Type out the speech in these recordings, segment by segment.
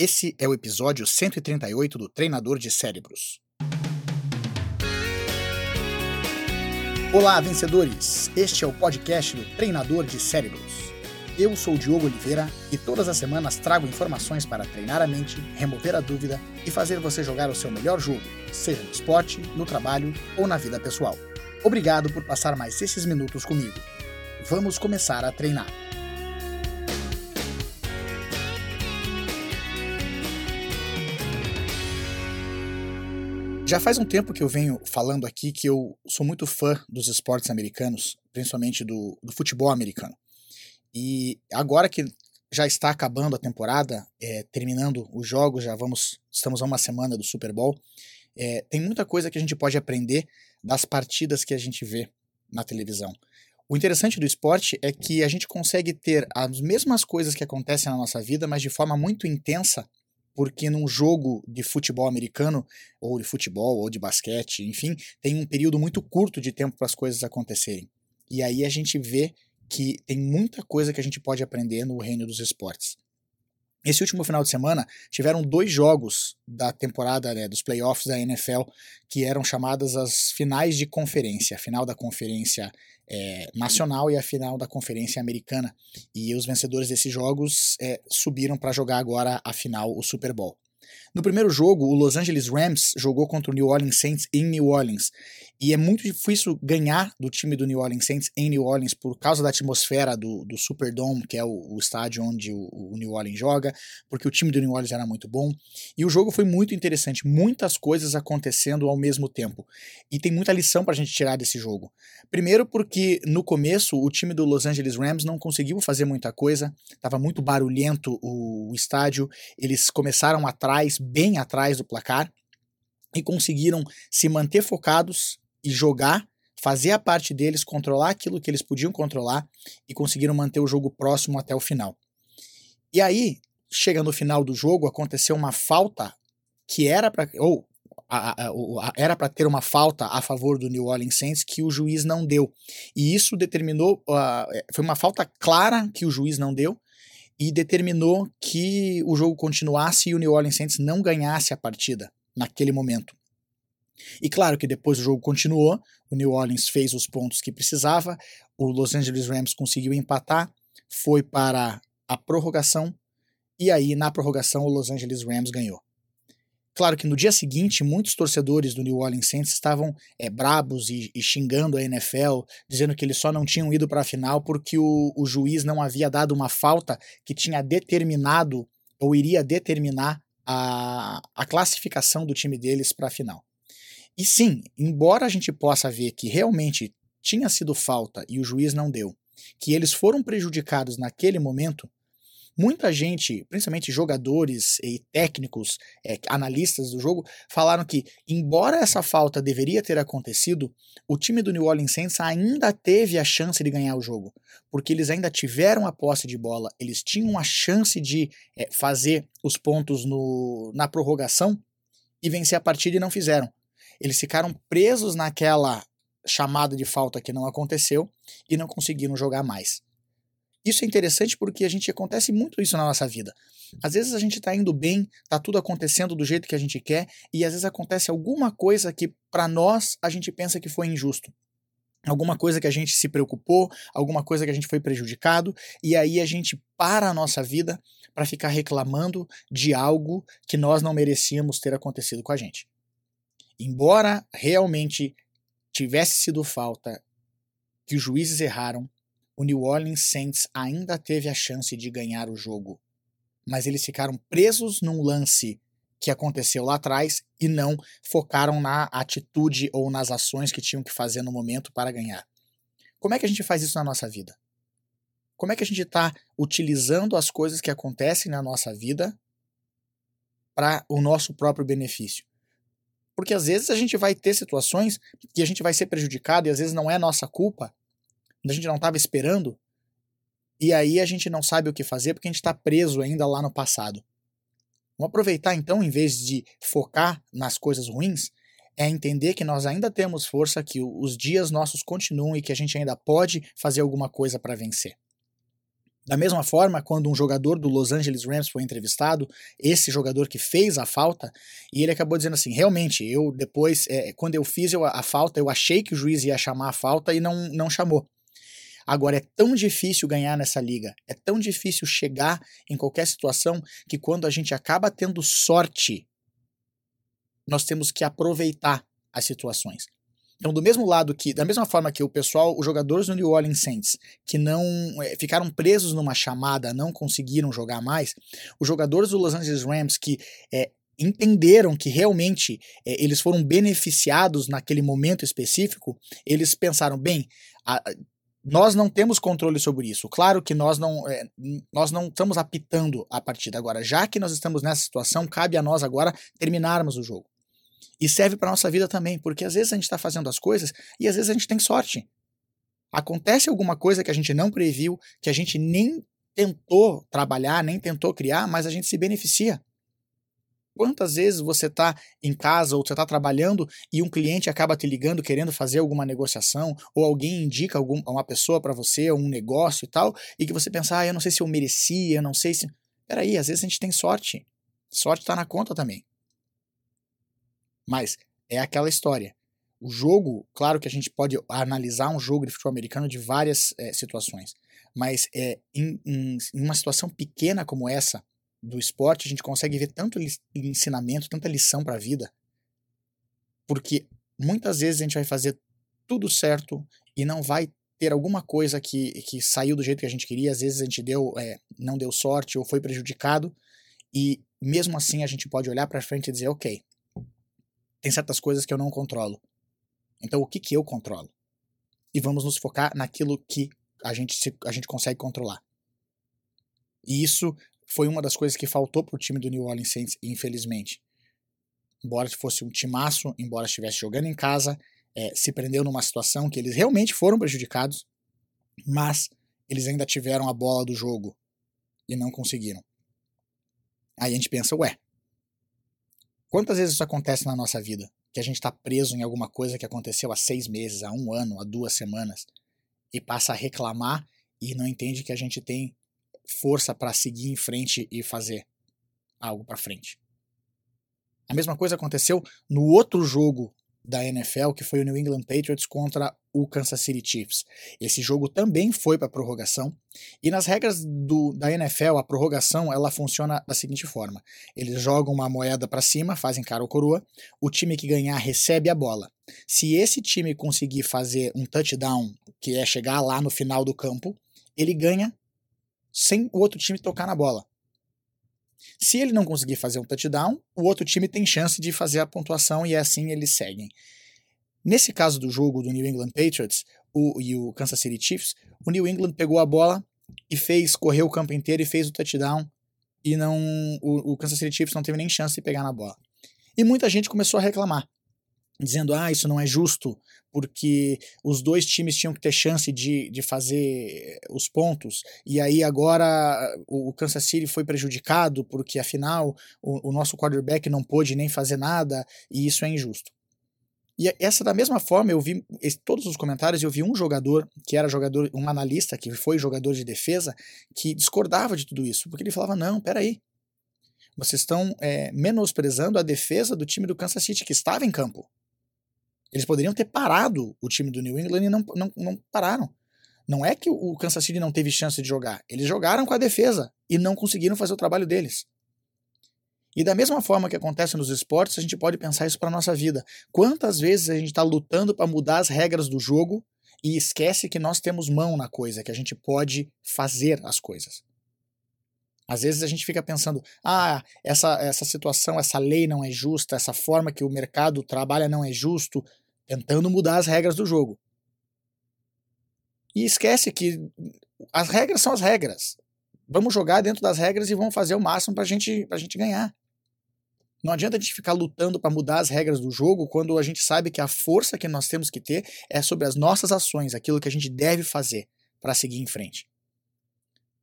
Esse é o episódio 138 do Treinador de Cérebros. Olá, vencedores! Este é o podcast do Treinador de Cérebros. Eu sou o Diogo Oliveira e todas as semanas trago informações para treinar a mente, remover a dúvida e fazer você jogar o seu melhor jogo, seja no esporte, no trabalho ou na vida pessoal. Obrigado por passar mais esses minutos comigo. Vamos começar a treinar. Já faz um tempo que eu venho falando aqui que eu sou muito fã dos esportes americanos, principalmente do, do futebol americano. E agora que já está acabando a temporada, é, terminando os jogos, já vamos, estamos a uma semana do Super Bowl, é, tem muita coisa que a gente pode aprender das partidas que a gente vê na televisão. O interessante do esporte é que a gente consegue ter as mesmas coisas que acontecem na nossa vida, mas de forma muito intensa porque num jogo de futebol americano, ou de futebol, ou de basquete, enfim, tem um período muito curto de tempo para as coisas acontecerem. E aí a gente vê que tem muita coisa que a gente pode aprender no reino dos esportes. Esse último final de semana tiveram dois jogos da temporada né, dos playoffs da NFL que eram chamadas as finais de conferência, a final da conferência é, nacional e a final da conferência americana. E os vencedores desses jogos é, subiram para jogar agora a final, o Super Bowl. No primeiro jogo, o Los Angeles Rams jogou contra o New Orleans Saints em New Orleans. E é muito difícil ganhar do time do New Orleans Saints em New Orleans por causa da atmosfera do, do Superdome, que é o, o estádio onde o, o, New Orleans joga, porque o time do New Orleans era muito bom. E o jogo foi muito interessante, muitas coisas acontecendo ao mesmo tempo. E tem muita lição para a gente tirar desse jogo. Primeiro, porque no começo o time do Los Angeles Rams não conseguiu fazer muita coisa, estava muito barulhento o, o estádio, eles começaram atrás, bem atrás do placar, e conseguiram se manter focados e jogar, fazer a parte deles, controlar aquilo que eles podiam controlar e conseguiram manter o jogo próximo até o final. E aí, chega no final do jogo, aconteceu uma falta que era para ou a, a, a, era para ter uma falta a favor do New Orleans Saints que o juiz não deu. E isso determinou, uh, foi uma falta clara que o juiz não deu e determinou que o jogo continuasse e o New Orleans Saints não ganhasse a partida naquele momento. E claro que depois o jogo continuou, o New Orleans fez os pontos que precisava, o Los Angeles Rams conseguiu empatar, foi para a prorrogação, e aí na prorrogação o Los Angeles Rams ganhou. Claro que no dia seguinte, muitos torcedores do New Orleans Saints estavam é, brabos e, e, xingando a NFL, dizendo que eles só não tinham ido para a final porque o, o juiz não havia dado uma falta que tinha determinado ou iria determinar a, a classificação do time deles para a final. E sim, embora a gente possa ver que realmente tinha sido falta e o juiz não deu, que eles foram prejudicados naquele momento, muita gente, principalmente jogadores e técnicos, é, analistas do jogo, falaram que, embora essa falta deveria ter acontecido, o time do New Orleans Saints ainda teve a chance de ganhar o jogo, porque eles ainda tiveram a posse de bola, eles tinham a chance de é, fazer os pontos no, na prorrogação e vencer a partida e não fizeram. Eles ficaram presos naquela chamada de falta que não aconteceu e não conseguiram jogar mais. Isso é interessante porque a gente acontece muito isso na nossa vida. Às vezes a gente está indo bem, está tudo acontecendo do jeito que a gente quer, e às vezes acontece alguma coisa que para nós a gente pensa que foi injusto. Alguma coisa que a gente se preocupou, alguma coisa que a gente foi prejudicado, e aí a gente para a nossa vida para ficar reclamando de algo que nós não merecíamos ter acontecido com a gente embora realmente tivesse sido falta que os juízes erraram, o New Orleans Saints ainda teve a chance de ganhar o jogo. Mas eles ficaram presos num lance que aconteceu lá atrás e não focaram na atitude ou nas ações que tinham que fazer no momento para ganhar. Como é que a gente faz isso na nossa vida? Como é que a gente está utilizando as coisas que acontecem na nossa vida para o nosso próprio benefício? Porque às vezes a gente vai ter situações que a gente vai ser prejudicado e às vezes não é nossa culpa, a gente não estava esperando, e aí a gente não sabe o que fazer porque a gente está preso ainda lá no passado. Vamos aproveitar então, em vez de focar nas coisas ruins, é entender que nós ainda temos força, que os dias nossos continuam e que a gente ainda pode fazer alguma coisa para vencer. Da mesma forma, quando um jogador do Los Angeles Rams foi entrevistado, esse jogador que fez a falta, e ele acabou dizendo assim: realmente, eu depois, é, quando eu fiz a falta, eu achei que o juiz ia chamar a falta e não, não chamou. Agora, é tão difícil ganhar nessa liga, é tão difícil chegar em qualquer situação que quando a gente acaba tendo sorte, nós temos que aproveitar as situações. Então, do mesmo lado que, da mesma forma que o pessoal, os jogadores do New Orleans Saints, que não é, ficaram presos numa chamada, não conseguiram jogar mais, os jogadores do Los Angeles Rams que é, entenderam que realmente é, eles foram beneficiados naquele momento específico, eles pensaram, bem, a, nós não temos controle sobre isso. Claro que nós não, é, nós não estamos apitando a partida agora. Já que nós estamos nessa situação, cabe a nós agora terminarmos o jogo. E serve para nossa vida também, porque às vezes a gente está fazendo as coisas e às vezes a gente tem sorte. Acontece alguma coisa que a gente não previu, que a gente nem tentou trabalhar, nem tentou criar, mas a gente se beneficia. Quantas vezes você está em casa ou você está trabalhando e um cliente acaba te ligando querendo fazer alguma negociação, ou alguém indica algum, uma pessoa para você, um negócio e tal, e que você pensa, ah, eu não sei se eu merecia, eu não sei se. Peraí, às vezes a gente tem sorte. Sorte está na conta também. Mas é aquela história. O jogo, claro que a gente pode analisar um jogo de futebol americano de várias é, situações, mas é, em, em, em, uma situação pequena como essa do esporte, a gente consegue ver tanto ensinamento, tanta lição para a vida, porque muitas vezes a gente vai fazer tudo certo e não vai ter alguma coisa que, que saiu do jeito que a gente queria, às vezes a gente deu, é, não deu sorte ou foi prejudicado, e mesmo assim a gente pode olhar para frente e dizer, ok, tem certas coisas que eu não controlo. Então, o que, que eu controlo? E vamos nos focar naquilo que a gente, se, a gente consegue controlar. E isso foi uma das coisas que faltou para o time do New Orleans Saints, infelizmente. Embora fosse um timaço, embora estivesse jogando em casa, é, se prendeu numa situação que eles realmente foram prejudicados, mas eles ainda tiveram a bola do jogo e não conseguiram. Aí a gente pensa, ué, Quantas vezes isso acontece na nossa vida? Que a gente está preso em alguma coisa que aconteceu há seis meses, há um ano, há duas semanas, e passa a reclamar e não entende que a gente tem força para seguir em frente e fazer algo para frente. A mesma coisa aconteceu no outro jogo da NFL, que foi o New England Patriots contra o Kansas City Chiefs. Esse jogo também foi para prorrogação, e nas regras do, da NFL, a prorrogação ela funciona da seguinte forma: eles jogam uma moeda para cima, fazem cara ou coroa, o time que ganhar recebe a bola. Se esse time conseguir fazer um touchdown, que é chegar lá no final do campo, ele ganha sem o outro time tocar na bola. Se ele não conseguir fazer um touchdown, o outro time tem chance de fazer a pontuação e assim eles seguem. Nesse caso do jogo do New England Patriots o, e o Kansas City Chiefs, o New England pegou a bola e fez, correu o campo inteiro e fez o touchdown e não o, o Kansas City Chiefs não teve nem chance de pegar na bola. E muita gente começou a reclamar dizendo ah, isso não é justo, porque os dois times tinham que ter chance de, de fazer os pontos, e aí agora o Kansas City foi prejudicado, porque afinal o, o nosso quarterback não pôde nem fazer nada, e isso é injusto. E essa da mesma forma, eu vi todos os comentários, eu vi um jogador, que era jogador, um analista, que foi jogador de defesa, que discordava de tudo isso, porque ele falava, não, peraí, vocês estão é, menosprezando a defesa do time do Kansas City, que estava em campo. Eles poderiam ter parado o time do New England e não, não, não pararam. Não é que o Kansas City não teve chance de jogar. Eles jogaram com a defesa e não conseguiram fazer o trabalho deles. E da mesma forma que acontece nos esportes, a gente pode pensar isso para nossa vida. Quantas vezes a gente está lutando para mudar as regras do jogo e esquece que nós temos mão na coisa, que a gente pode fazer as coisas. Às vezes a gente fica pensando, ah, essa, essa situação, essa lei não é justa, essa forma que o mercado trabalha não é justo, tentando mudar as regras do jogo. E esquece que as regras são as regras. Vamos jogar dentro das regras e vamos fazer o máximo para gente, a gente ganhar. Não adianta a gente ficar lutando para mudar as regras do jogo quando a gente sabe que a força que nós temos que ter é sobre as nossas ações, aquilo que a gente deve fazer para seguir em frente.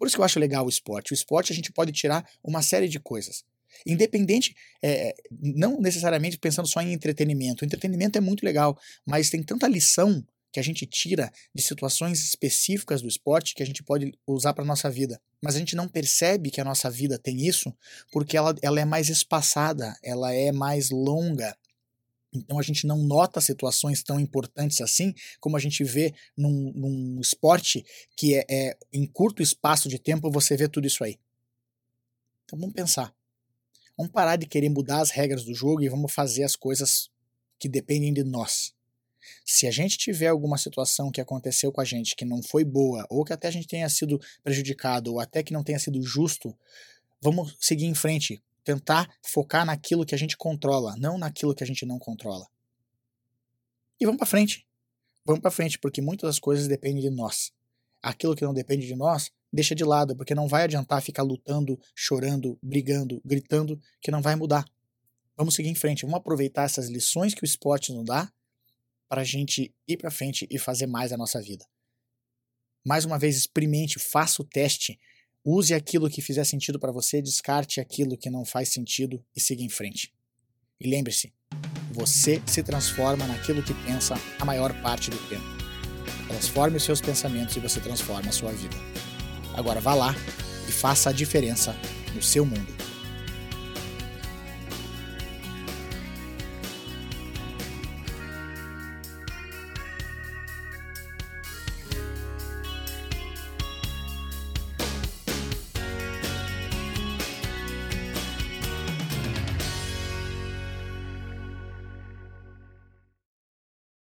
Por isso que eu acho legal o esporte. O esporte a gente pode tirar uma série de coisas. Independente, é, não necessariamente pensando só em entretenimento. O entretenimento é muito legal, mas tem tanta lição que a gente tira de situações específicas do esporte que a gente pode usar para nossa vida. Mas a gente não percebe que a nossa vida tem isso porque ela, ela é mais espaçada, ela é mais longa. Então a gente não nota situações tão importantes assim como a gente vê num, num esporte que é, é em curto espaço de tempo você vê tudo isso aí. Então vamos pensar. Vamos parar de querer mudar as regras do jogo e vamos fazer as coisas que dependem de nós. Se a gente tiver alguma situação que aconteceu com a gente que não foi boa, ou que até a gente tenha sido prejudicado, ou até que não tenha sido justo, vamos seguir em frente, tentar focar naquilo que a gente controla, não naquilo que a gente não controla. E vamos para frente. Vamos para frente, porque muitas das coisas dependem de nós. Aquilo que não depende de nós, deixa de lado, porque não vai adiantar ficar lutando, chorando, brigando, gritando, que não vai mudar. Vamos seguir em frente, vamos aproveitar essas lições que o esporte nos dá para a gente ir para frente e fazer mais a nossa vida. Mais uma vez, experimente, faça o teste, use aquilo que fizer sentido para você, descarte aquilo que não faz sentido e siga em frente. E lembre-se, você se transforma naquilo que pensa a maior parte do tempo. Transforme os seus pensamentos e você transforma a sua vida. Agora vá lá e faça a diferença no seu mundo.